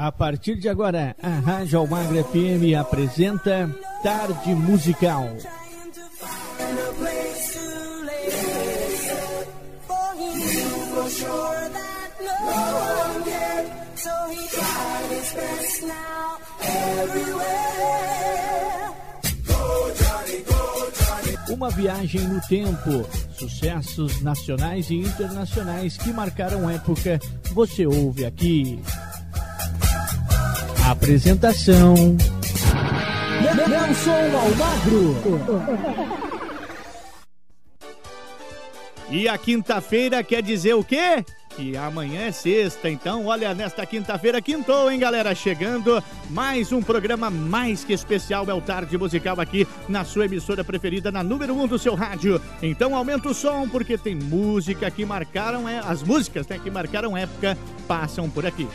A partir de agora, a Rádio Almagra FM apresenta Tarde Musical. Uma viagem no tempo, sucessos nacionais e internacionais que marcaram época, você ouve aqui. Apresentação: Nelson Almagro. E a quinta-feira quer dizer o quê? que amanhã é sexta, então olha, nesta quinta-feira quintou, hein, galera? Chegando mais um programa mais que especial, é o Tarde Musical aqui na sua emissora preferida, na número 1 um do seu rádio. Então aumenta o som, porque tem música que marcaram, é, as músicas né, que marcaram época passam por aqui.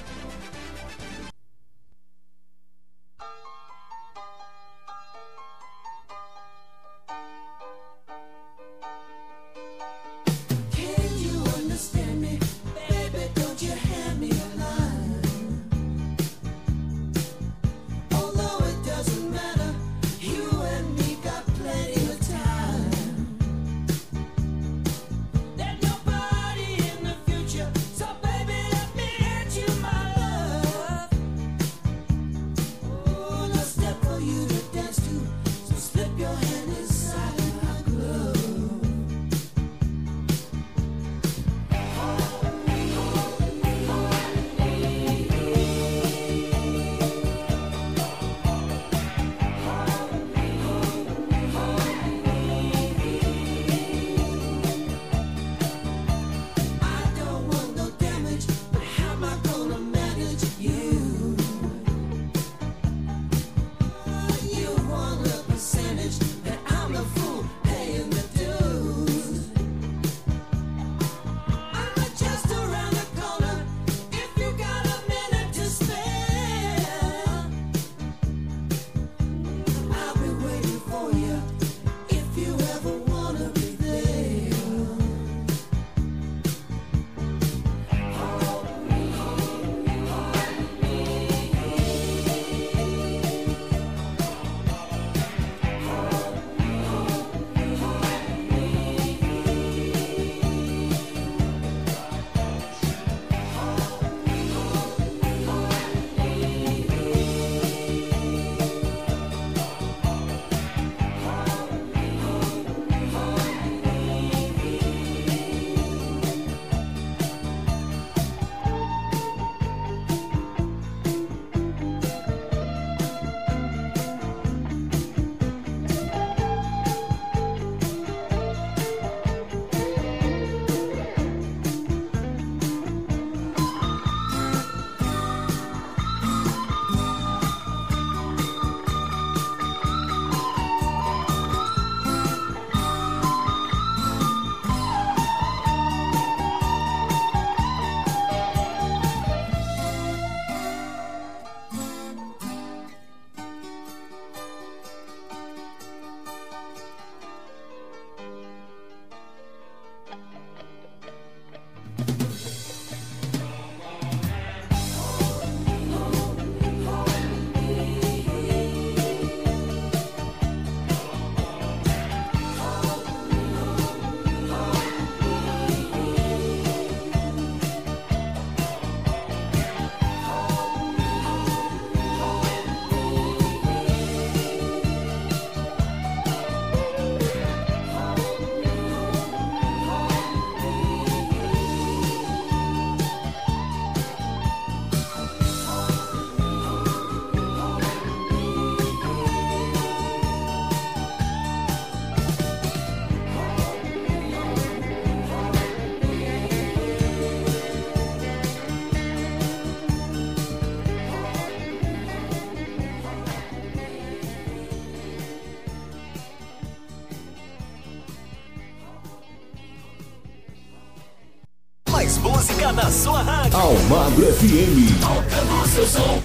FM. Tocando seu som.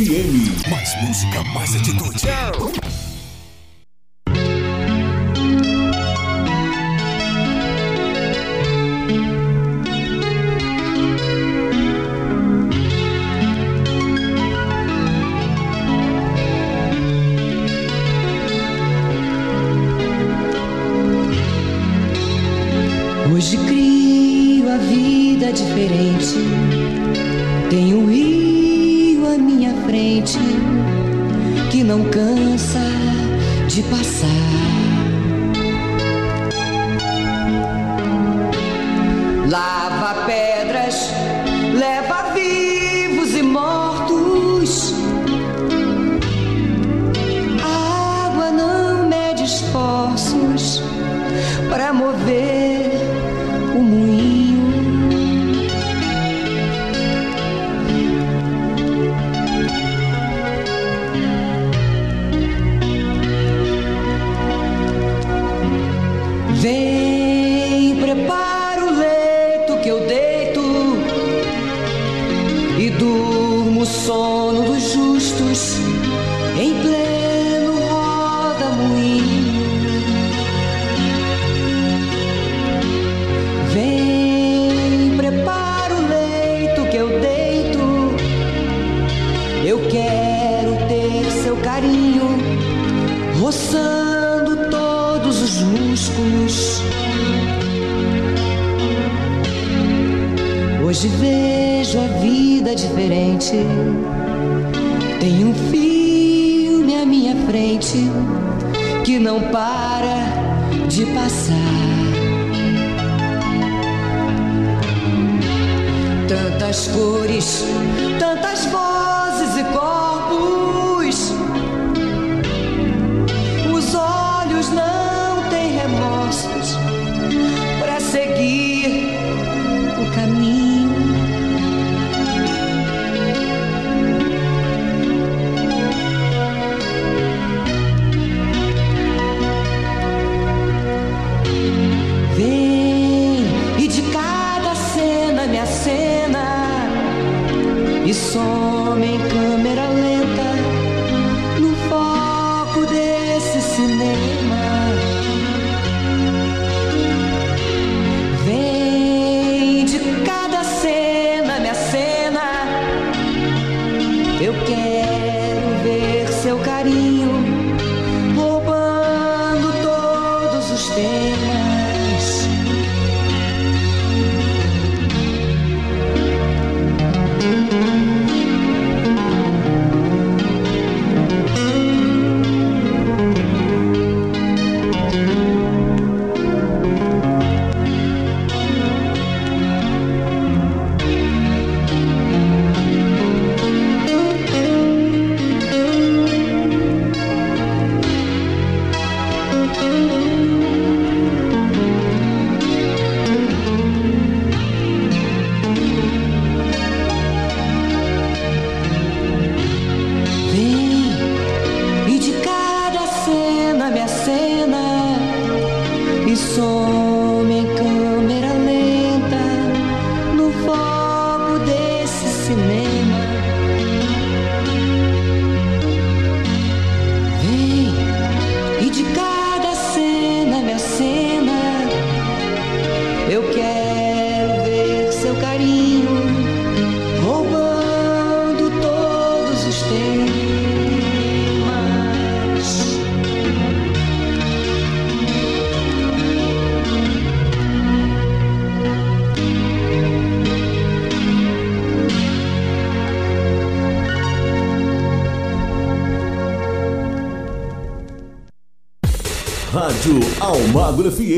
FM. Mais música, mais atitude.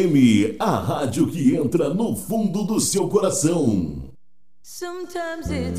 FM, a rádio que entra no fundo do seu coração. Sometimes it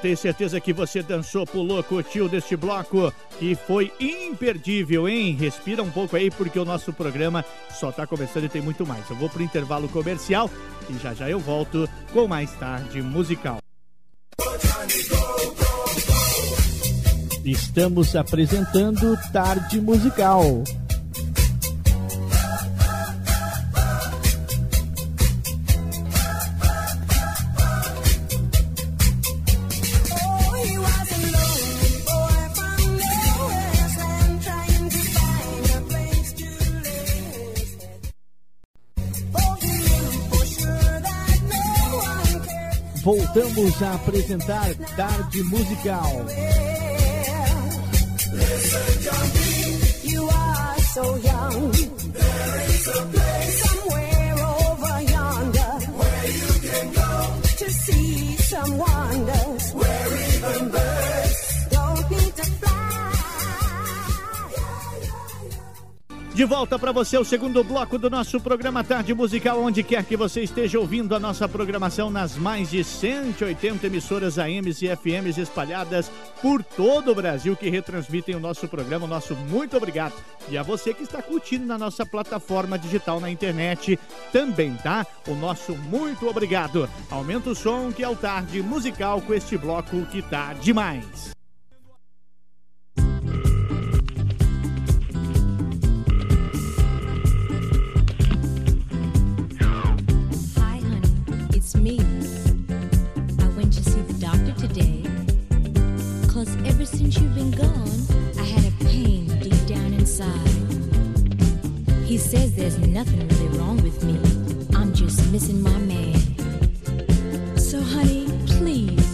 tenho certeza que você dançou, pulou, curtiu deste bloco que foi imperdível, hein? Respira um pouco aí porque o nosso programa só tá começando e tem muito mais. Eu vou pro intervalo comercial e já já eu volto com mais tarde musical. Estamos apresentando Tarde Musical. Voltamos apresentar Tarde Musical. You are so young. There is a De volta para você o segundo bloco do nosso programa Tarde Musical, onde quer que você esteja ouvindo a nossa programação nas mais de 180 emissoras AMs e FMs espalhadas por todo o Brasil que retransmitem o nosso programa. O nosso muito obrigado. E a você que está curtindo na nossa plataforma digital na internet também, tá? O nosso muito obrigado. Aumenta o som que é o Tarde Musical com este bloco que tá demais. It's me. I went to see the doctor today. Cause ever since you've been gone, I had a pain deep down inside. He says there's nothing really wrong with me. I'm just missing my man. So, honey, please,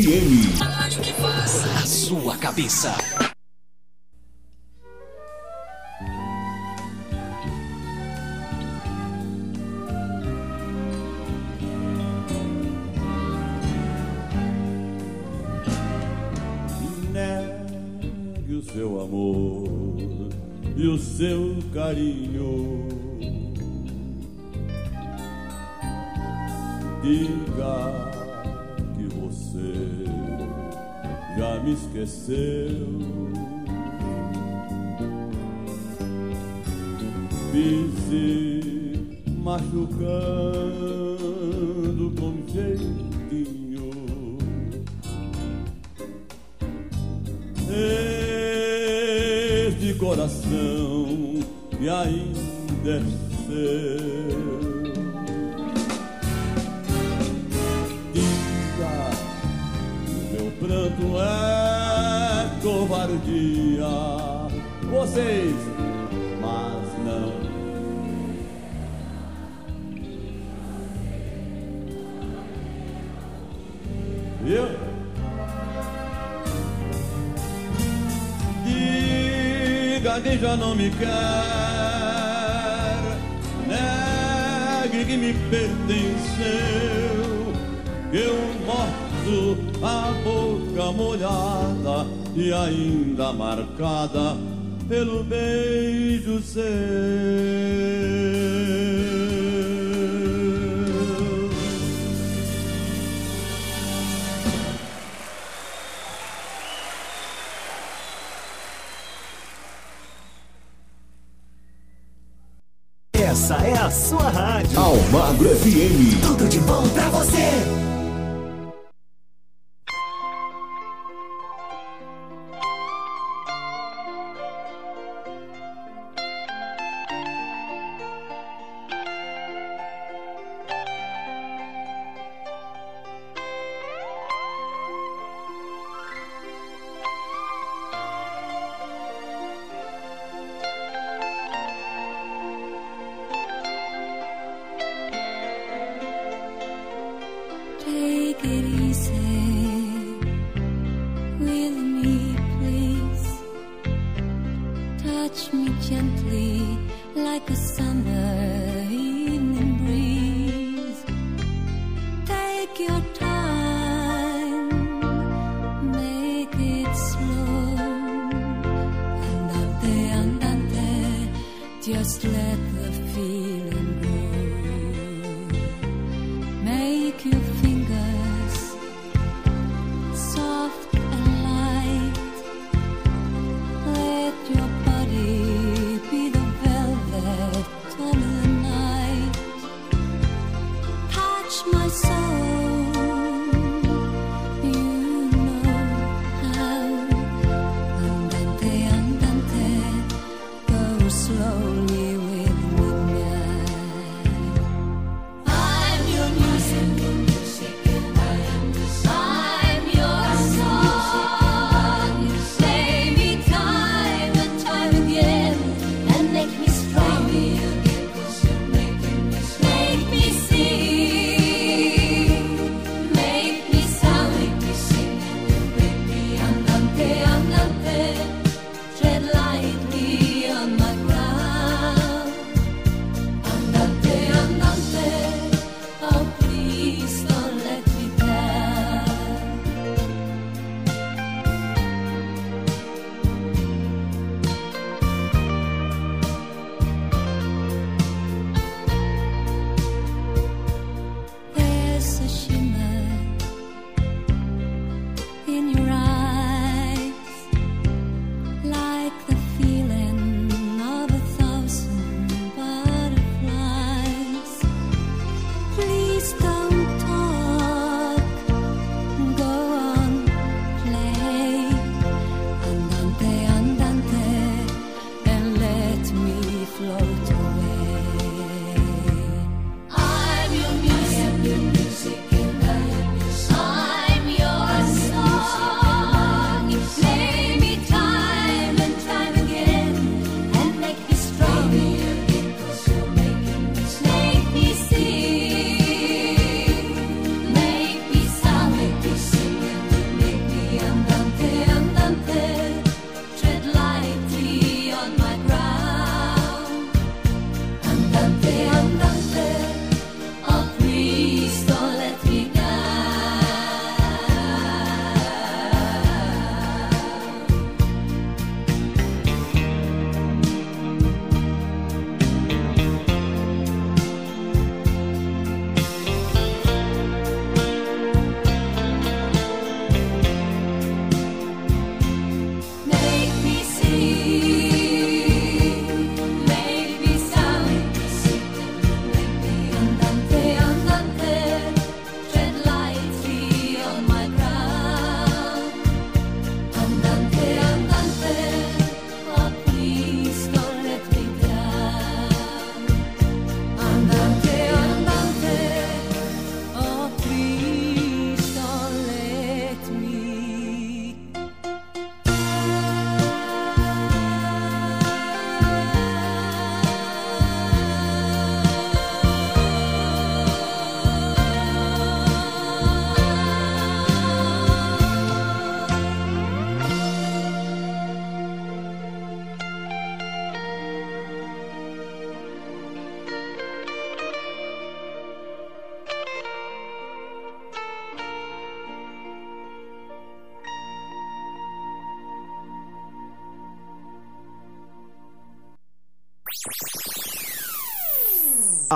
FM. A a sua cabeça. esquecer. o dia. Vocês, mas não. Viu? Diga que já não me quer, negue que me pertenceu, eu morto a boca molhada e ainda marcada pelo beijo seu.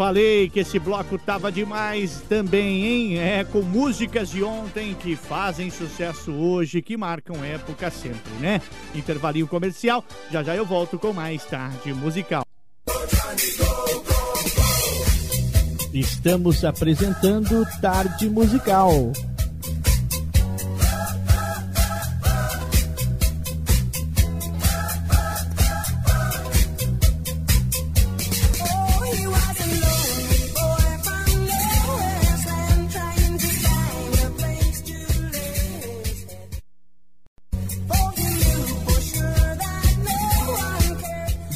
Falei que esse bloco tava demais também, hein? É, com músicas de ontem que fazem sucesso hoje, que marcam época sempre, né? Intervalinho comercial, já já eu volto com mais tarde musical. Estamos apresentando Tarde Musical.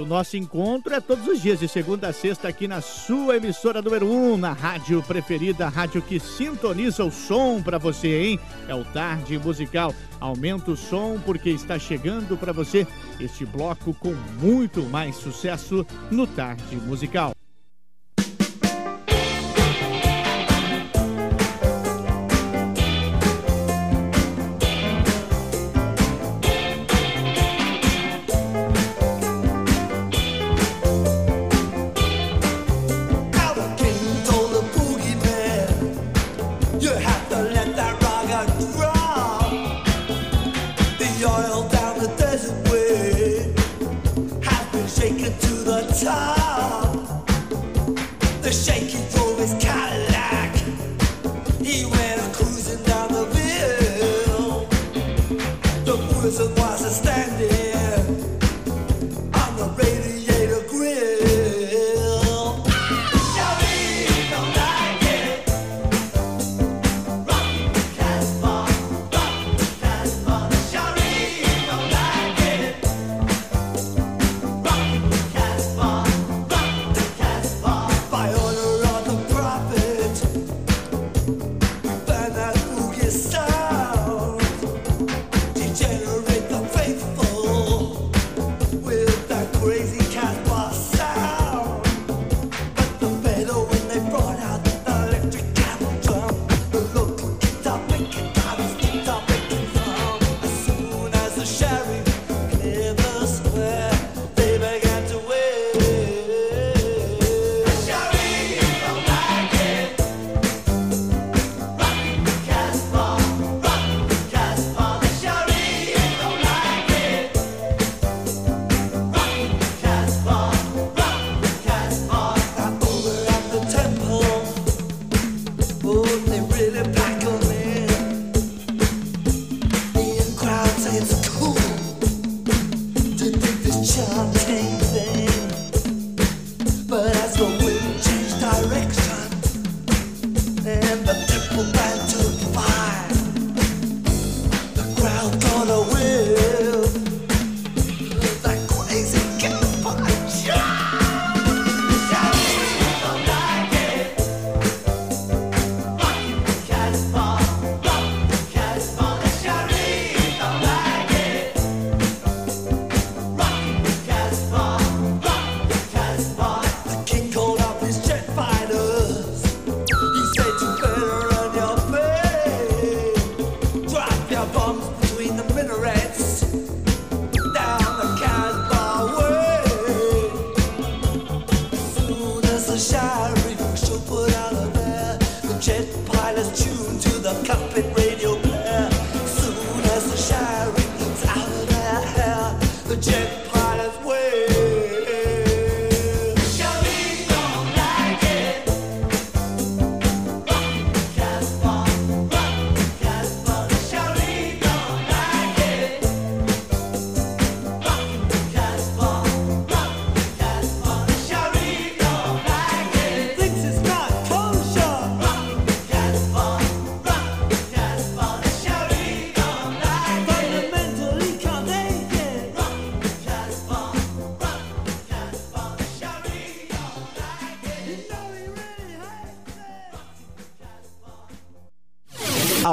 o nosso encontro é todos os dias, de segunda a sexta, aqui na sua emissora número 1, um, na rádio preferida, a rádio que sintoniza o som para você, hein? É o Tarde Musical. Aumenta o som porque está chegando para você este bloco com muito mais sucesso no Tarde Musical.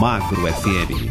Magro FM.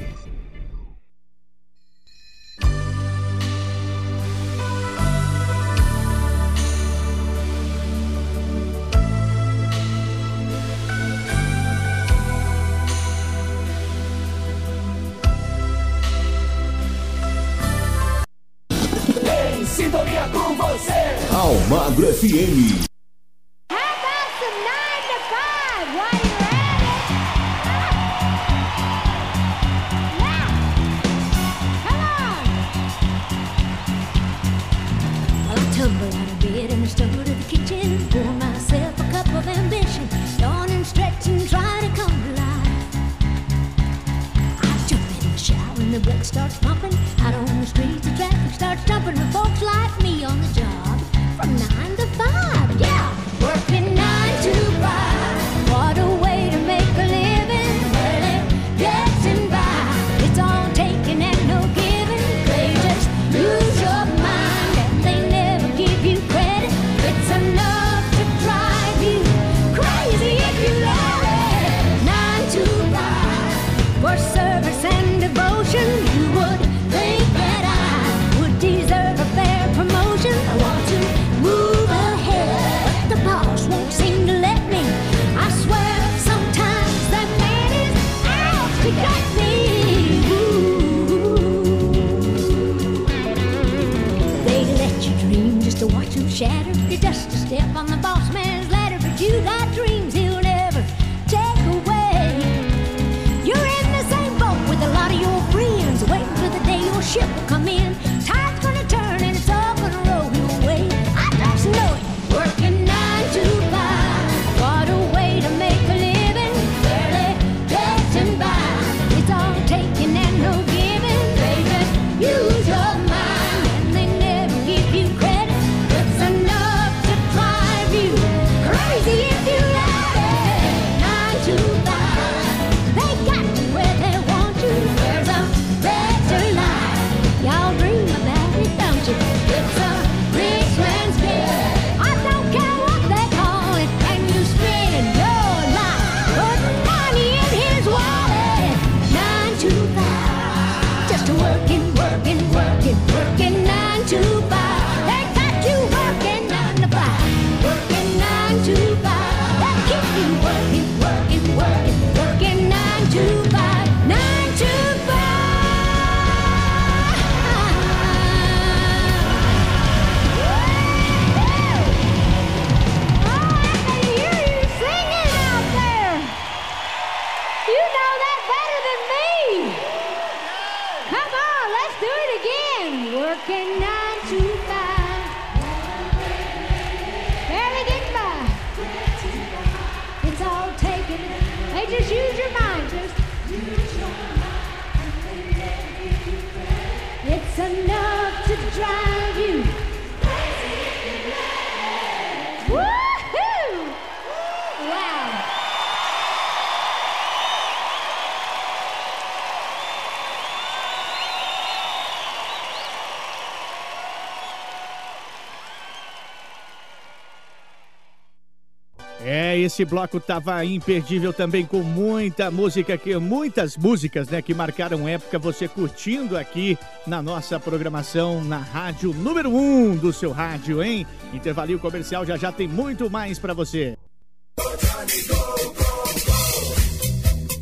esse bloco tava imperdível também com muita música que muitas músicas, né, que marcaram época, você curtindo aqui na nossa programação na rádio número 1 um do seu rádio, hein? Intervalinho comercial já já tem muito mais para você.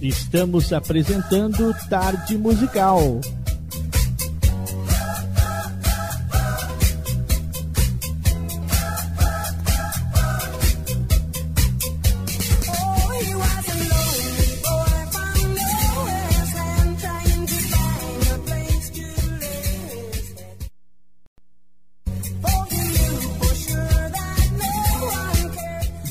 Estamos apresentando Tarde Musical.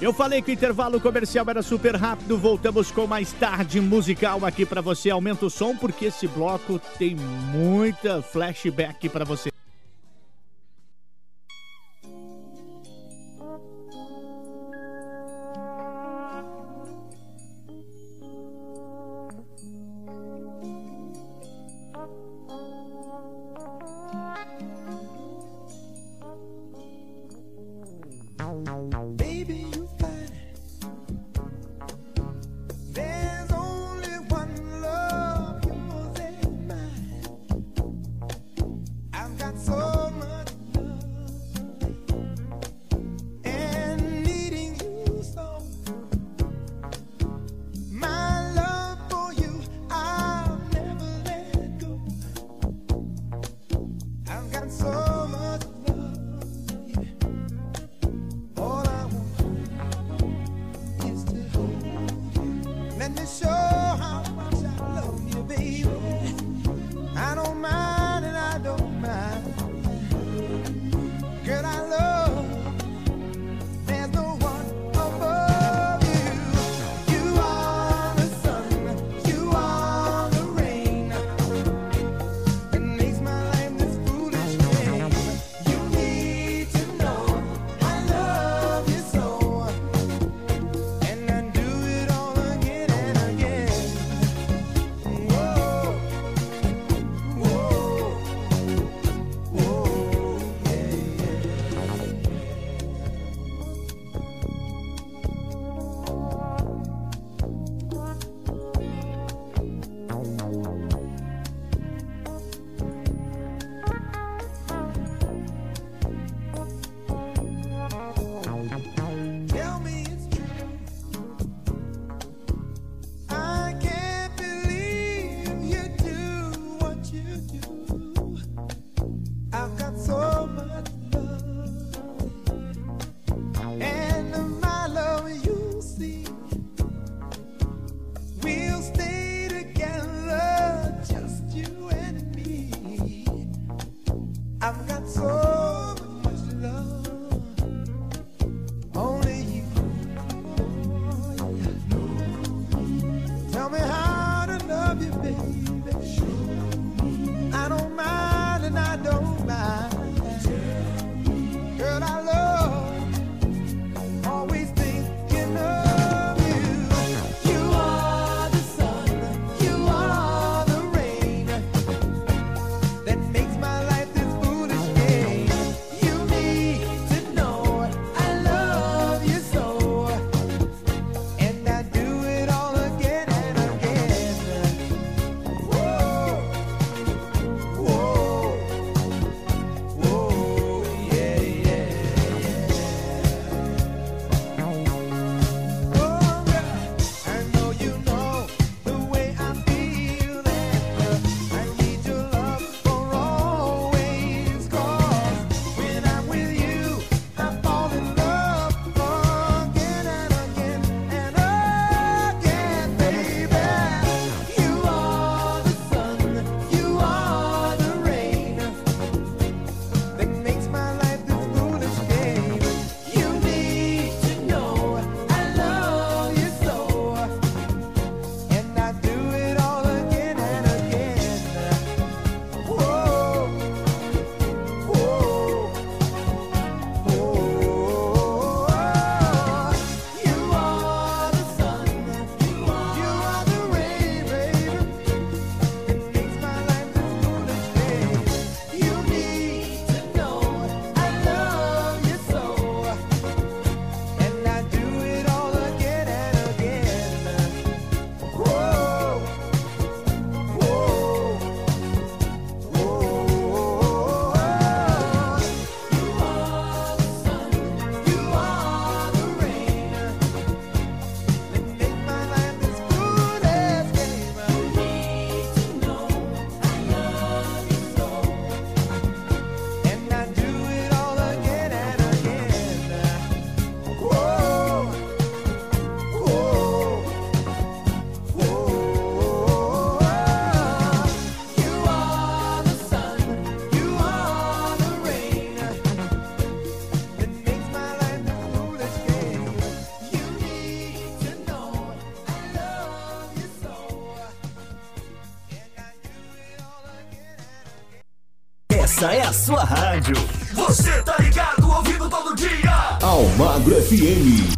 Eu falei que o intervalo comercial era super rápido. Voltamos com mais tarde musical aqui para você. Aumenta o som porque esse bloco tem muita flashback para você. sua rádio. Você tá ligado, ouvindo todo dia. Almagro FM.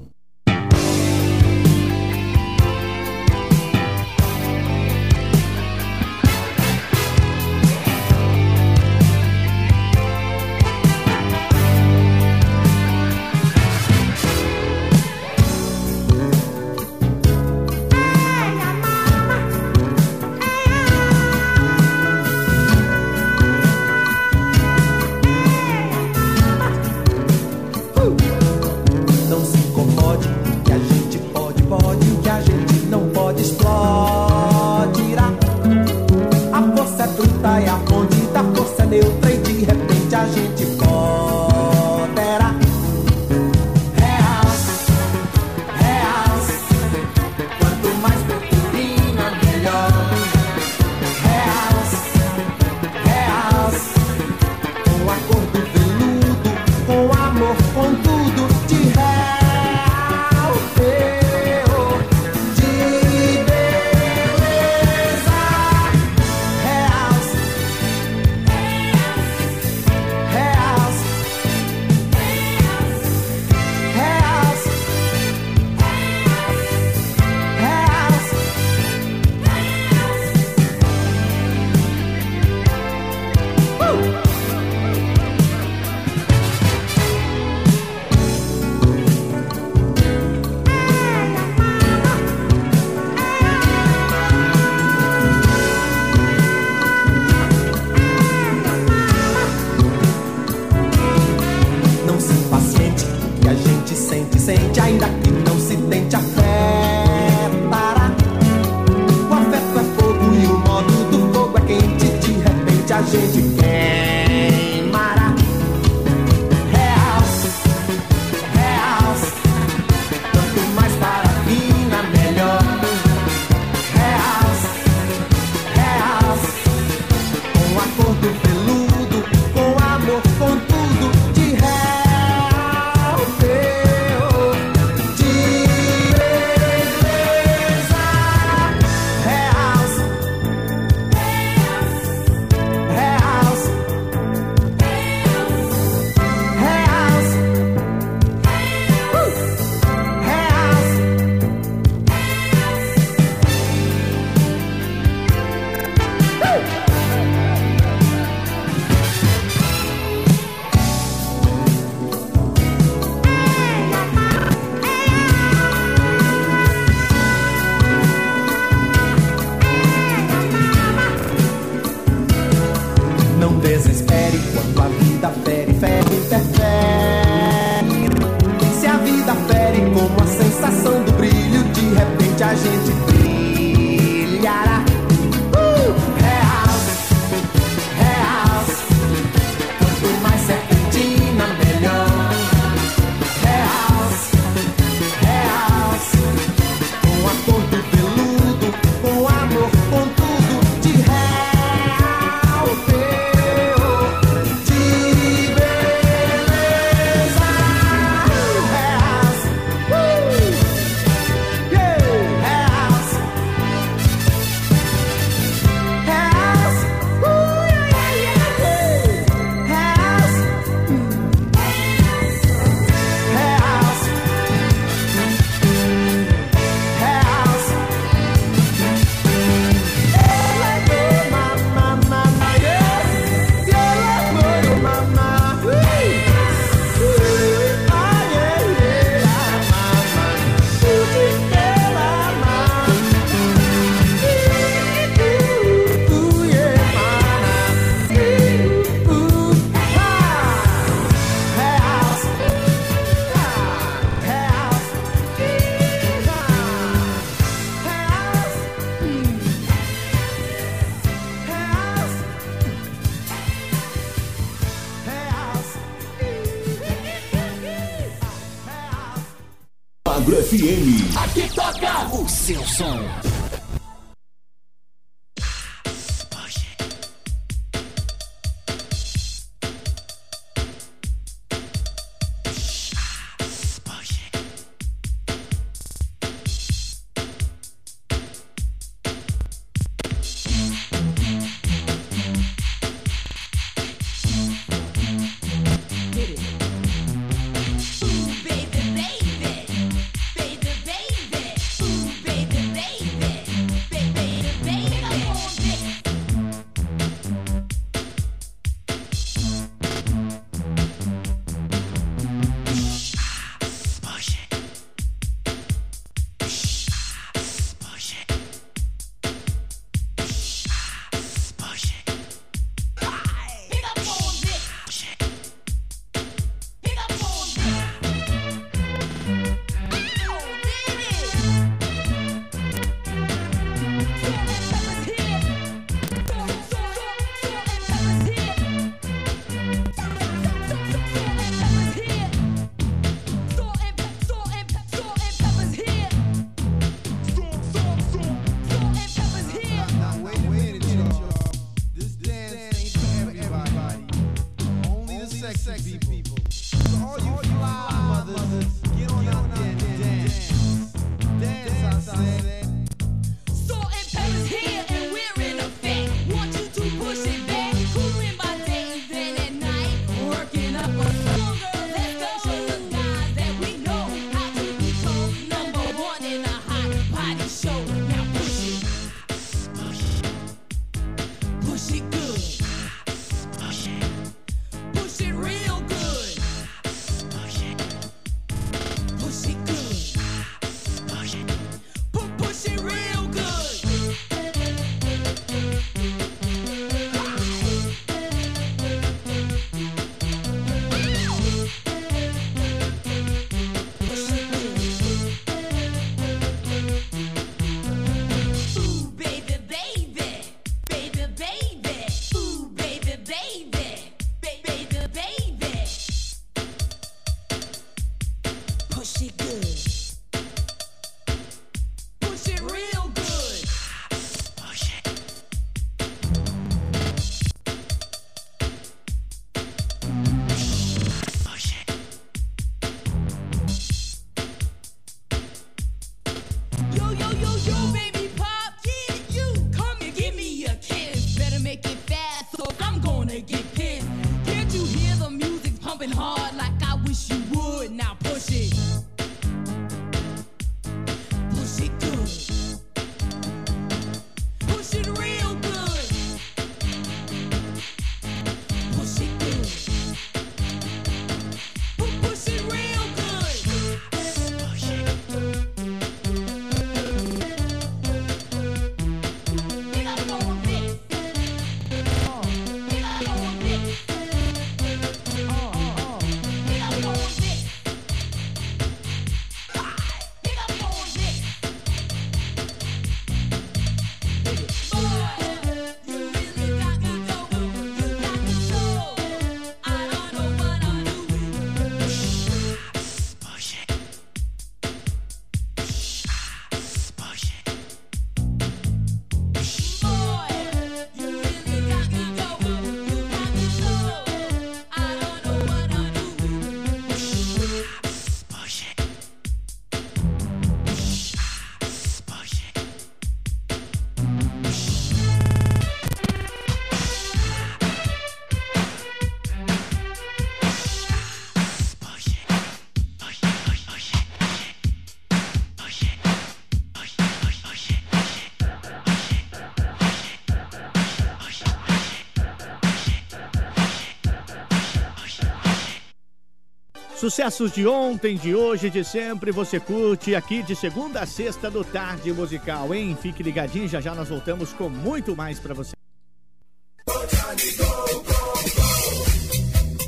Sucessos de ontem, de hoje, de sempre, você curte aqui de segunda a sexta do Tarde Musical, hein? Fique ligadinho, já já nós voltamos com muito mais para você.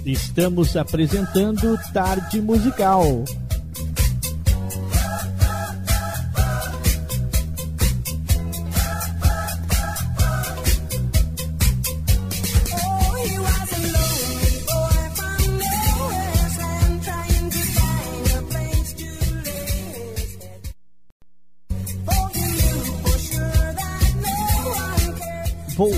Estamos apresentando Tarde Musical.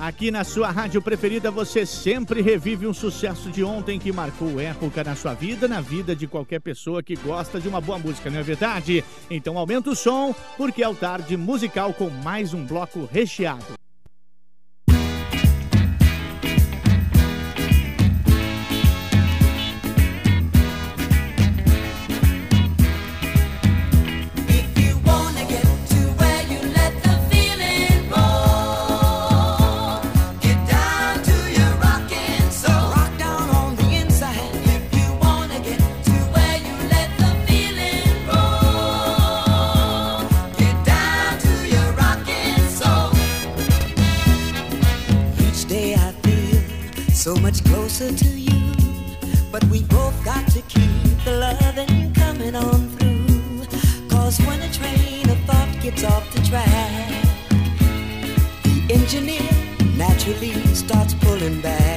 Aqui na sua rádio preferida, você sempre revive um sucesso de ontem que marcou época na sua vida, na vida de qualquer pessoa que gosta de uma boa música, não é verdade? Então aumenta o som, porque é o Tarde Musical com mais um bloco recheado. so much closer to you. But we both got to keep the loving coming on through. Cause when a train of thought gets off the track, the engineer naturally starts pulling back.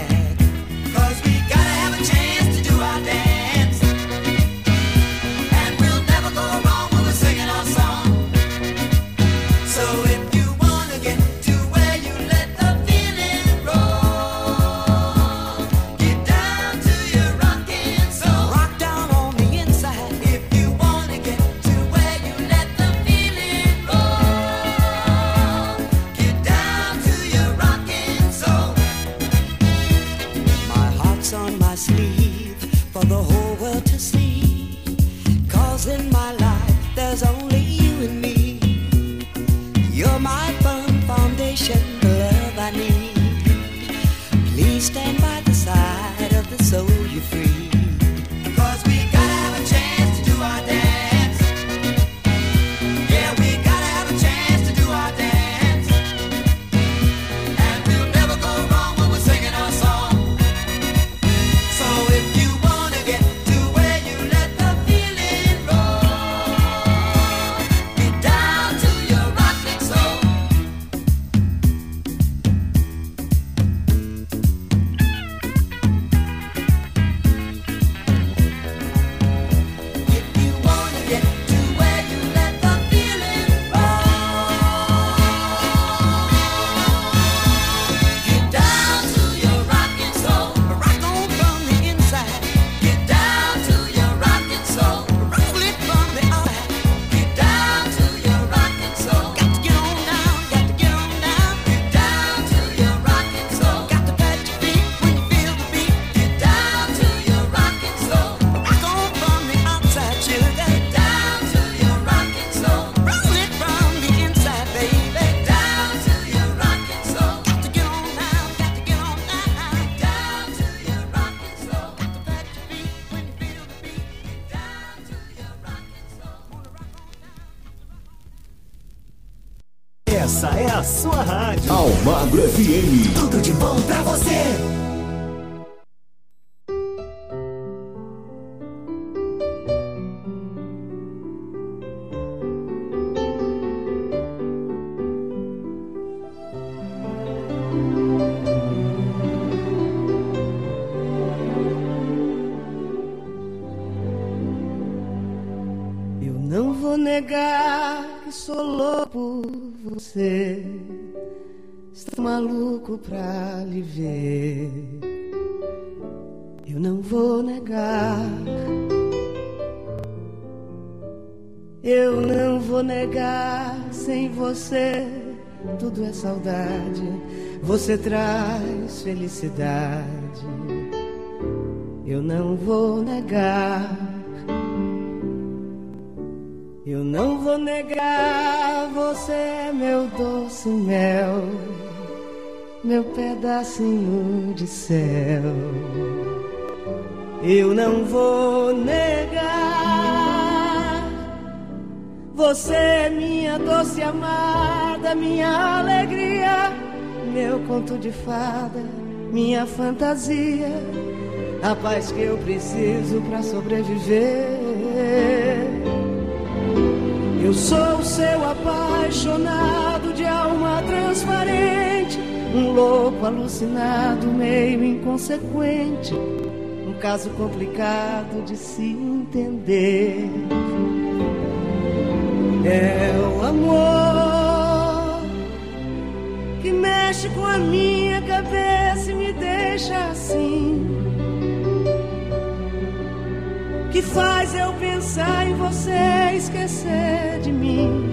Vou negar. Sem você, tudo é saudade. Você traz felicidade. Eu não vou negar. Eu não vou negar, você é meu doce mel, meu pedacinho de céu. Eu não vou negar, você é minha doce amada, minha alegria, meu conto de fada, minha fantasia, a paz que eu preciso pra sobreviver. Eu sou seu apaixonado de alma transparente, um louco alucinado, meio inconsequente, um caso complicado de se entender. É o amor que mexe com a minha cabeça e me deixa assim que faz eu pensar em você esquecer de mim.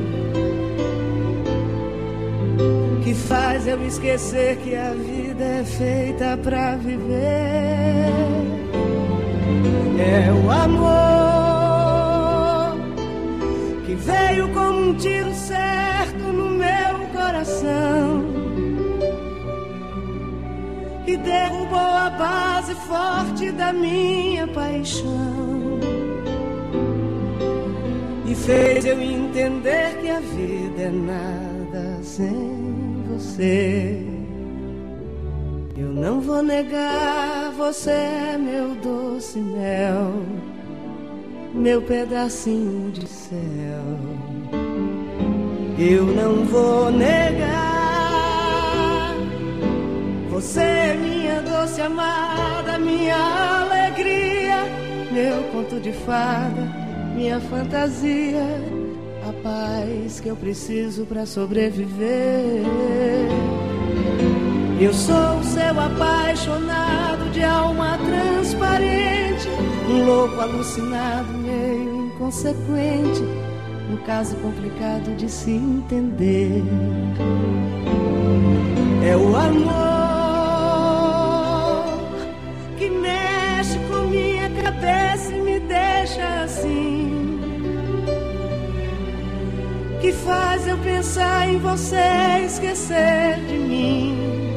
Que faz eu esquecer que a vida é feita pra viver. É o amor veio como um tiro certo no meu coração. E derrubou a base forte da minha paixão. E fez eu entender que a vida é nada sem você. Eu não vou negar, você é meu doce mel, meu pedacinho de céu. Eu não vou negar, você é minha doce amada, minha alegria, meu conto de fada minha fantasia, a paz que eu preciso para sobreviver. Eu sou seu apaixonado de alma transparente, louco alucinado, meio inconsequente, um caso complicado de se entender. É o amor que mexe com minha cabeça e me deixa assim que faz eu pensar em você esquecer de mim.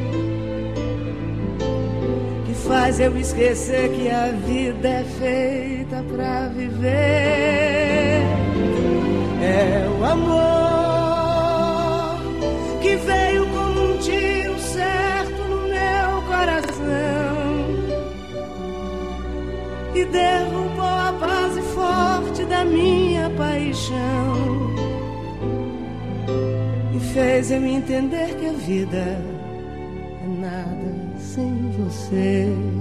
Faz eu esquecer que a vida é feita pra viver. É o amor que veio como um tiro certo no meu coração e derrubou a base forte da minha paixão fez eu entender que a vida você.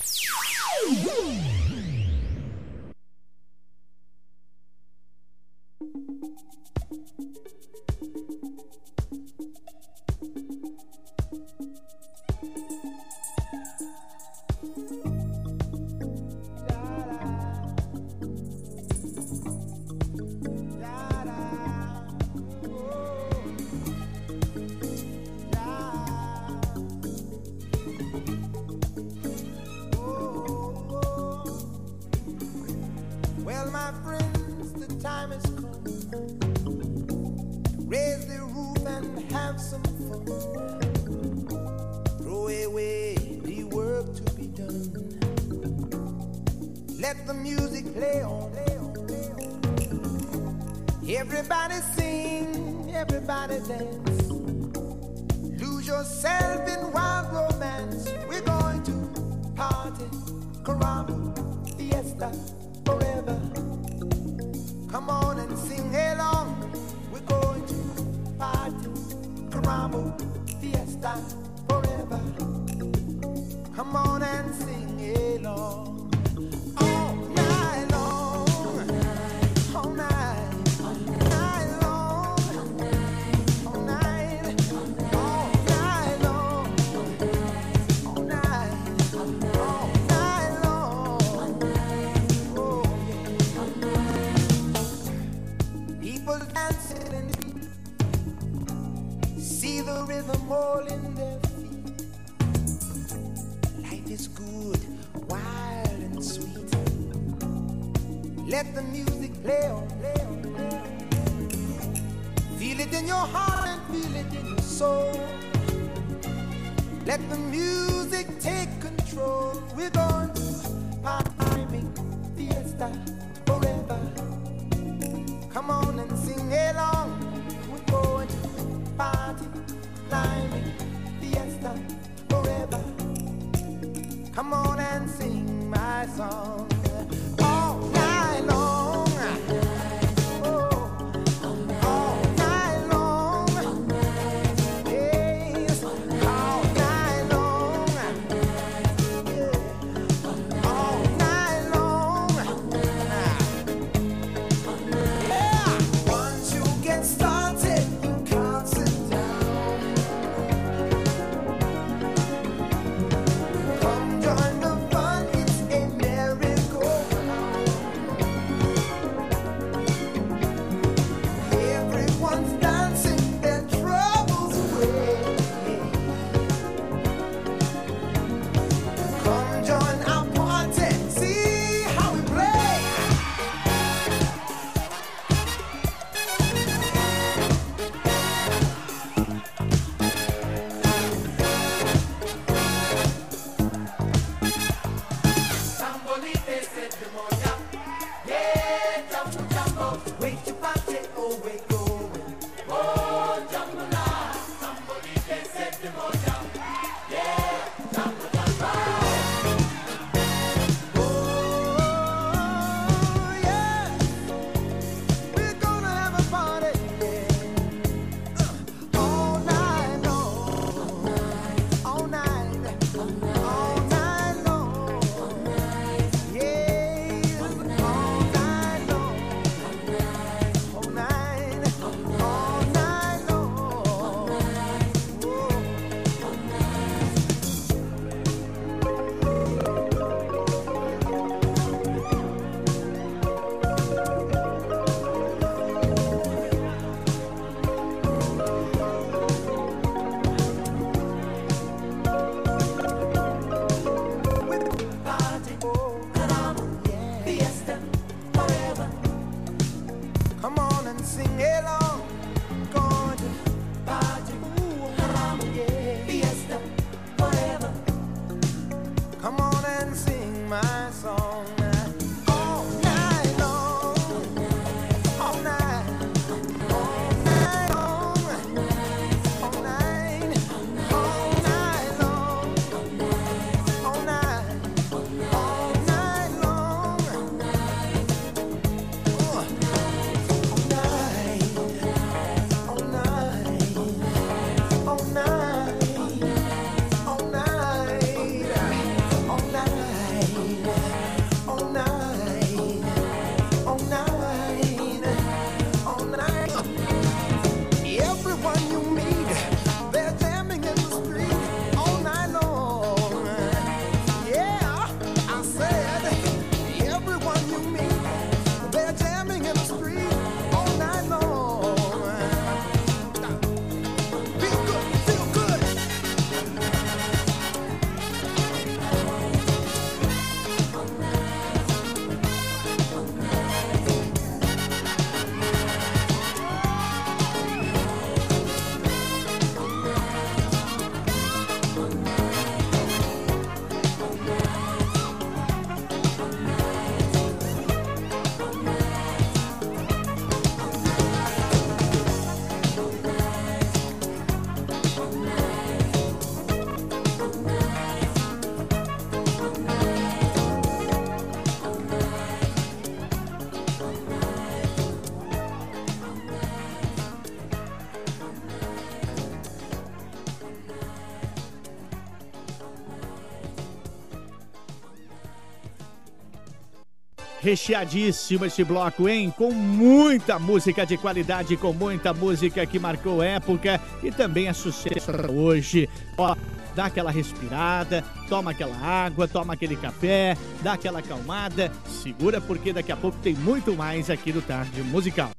recheadíssimo este bloco, hein? Com muita música de qualidade, com muita música que marcou época e também é sucesso hoje. Ó, dá aquela respirada, toma aquela água, toma aquele café, dá aquela acalmada, segura porque daqui a pouco tem muito mais aqui no Tarde Musical.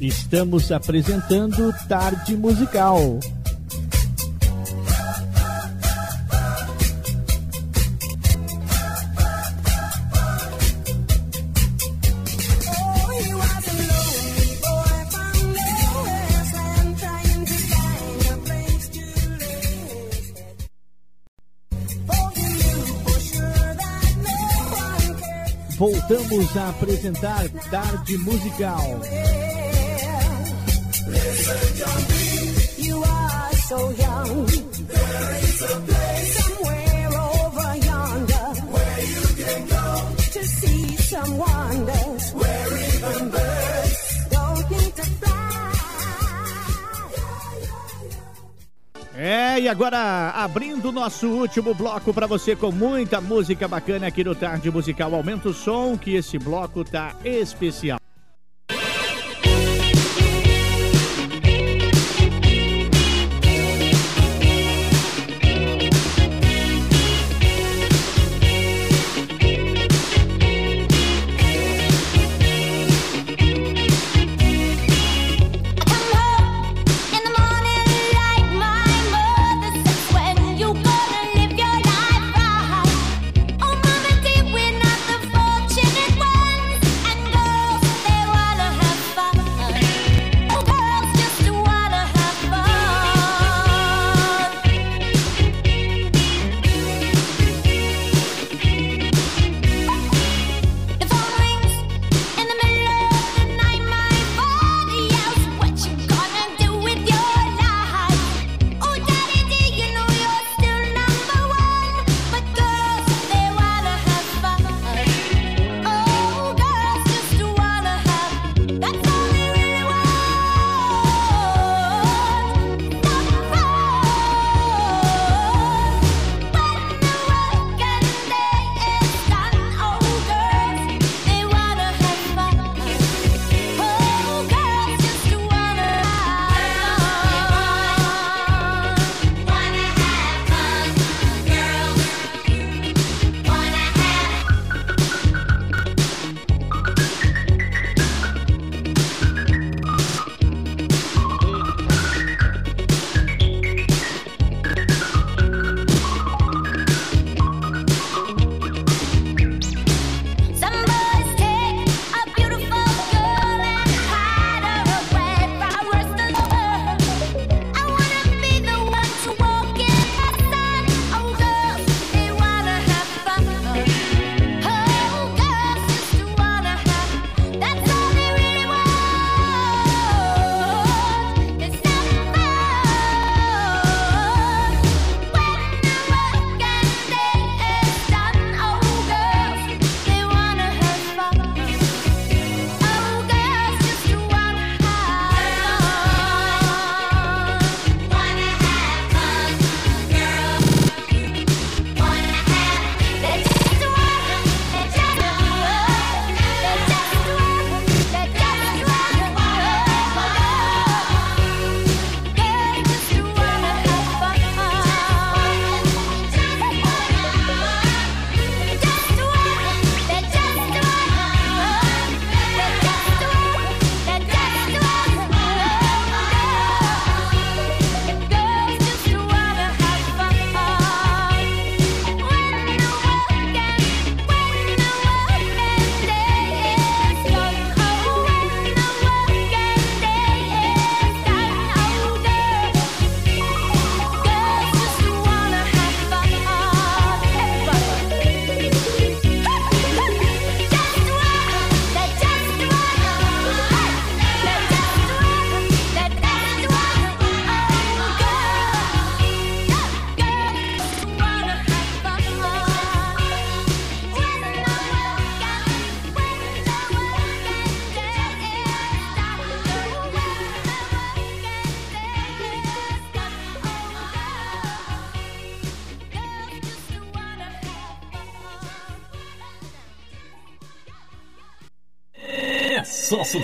Estamos apresentando Tarde Musical. voltamos a apresentar Tarde Musical. É, e agora abrindo fechando o nosso último bloco para você com muita música bacana aqui no Tarde Musical. Aumenta o som que esse bloco tá especial.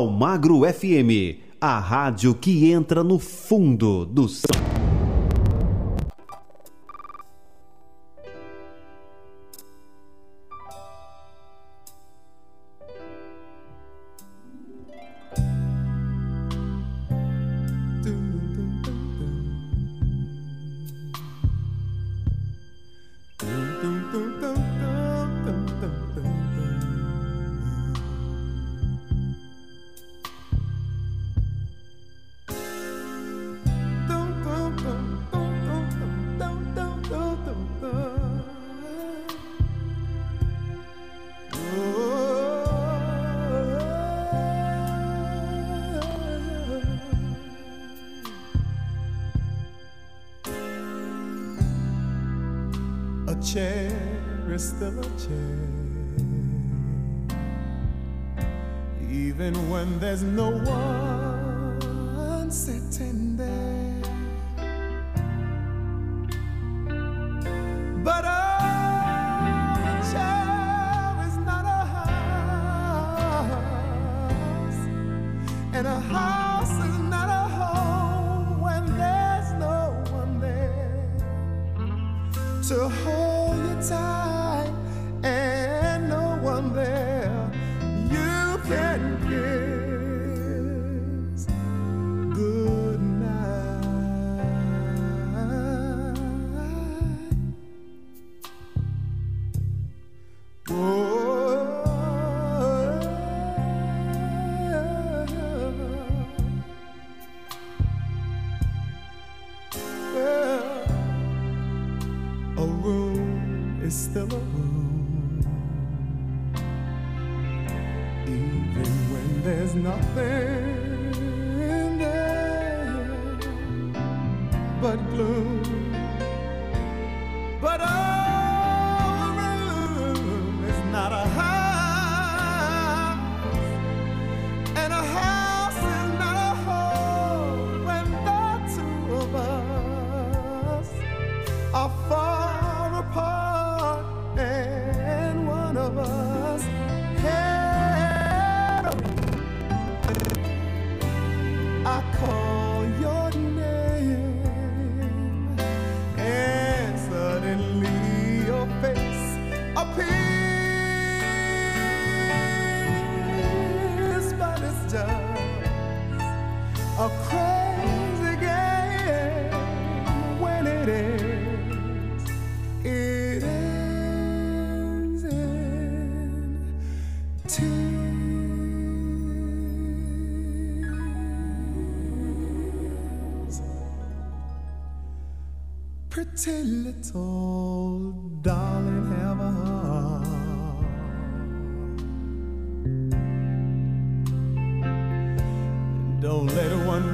Almagro FM, a rádio que entra no fundo do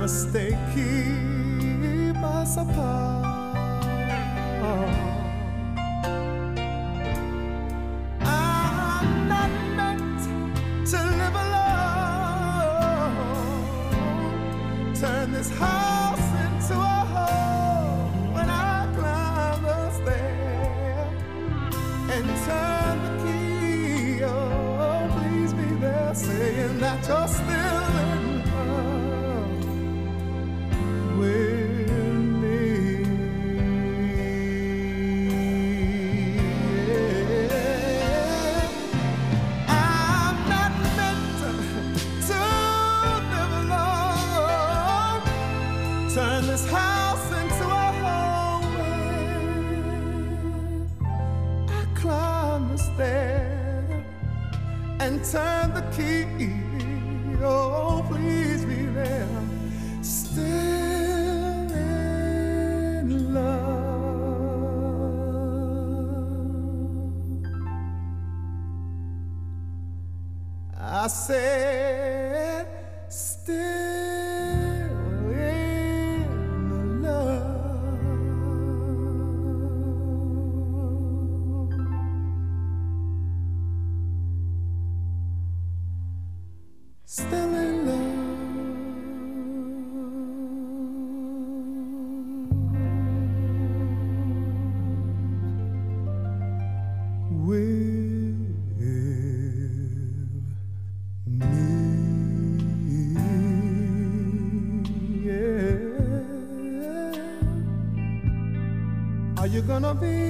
one mistake keep us apart. I'm not meant to live alone. Turn this house into a home when I climb the stair and turn the key. Oh, please be there, saying that you're this house gonna be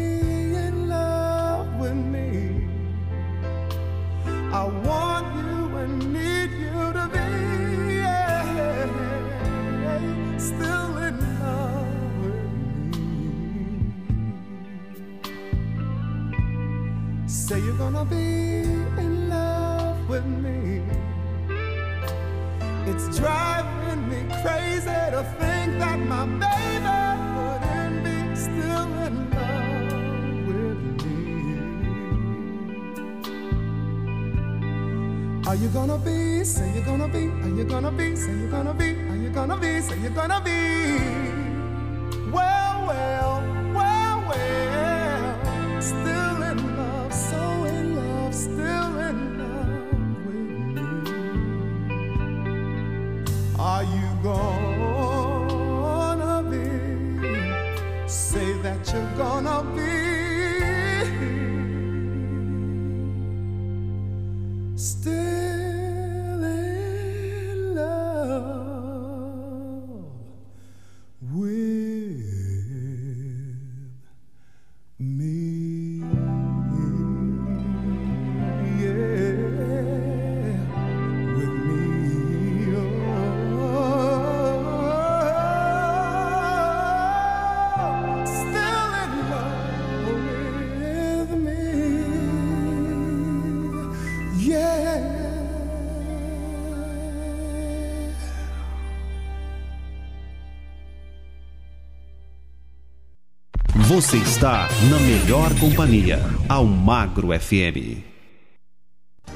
Você está na melhor companhia, Almagro FM.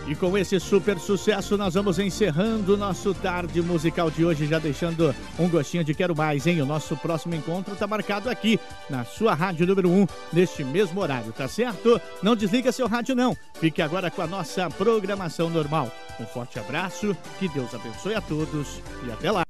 E com esse super sucesso, nós vamos encerrando o nosso tarde musical de hoje, já deixando um gostinho de quero mais, hein? O nosso próximo encontro está marcado aqui, na sua rádio número 1, neste mesmo horário, tá certo? Não desliga seu rádio, não. Fique agora com a nossa programação normal. Um forte abraço, que Deus abençoe a todos e até lá.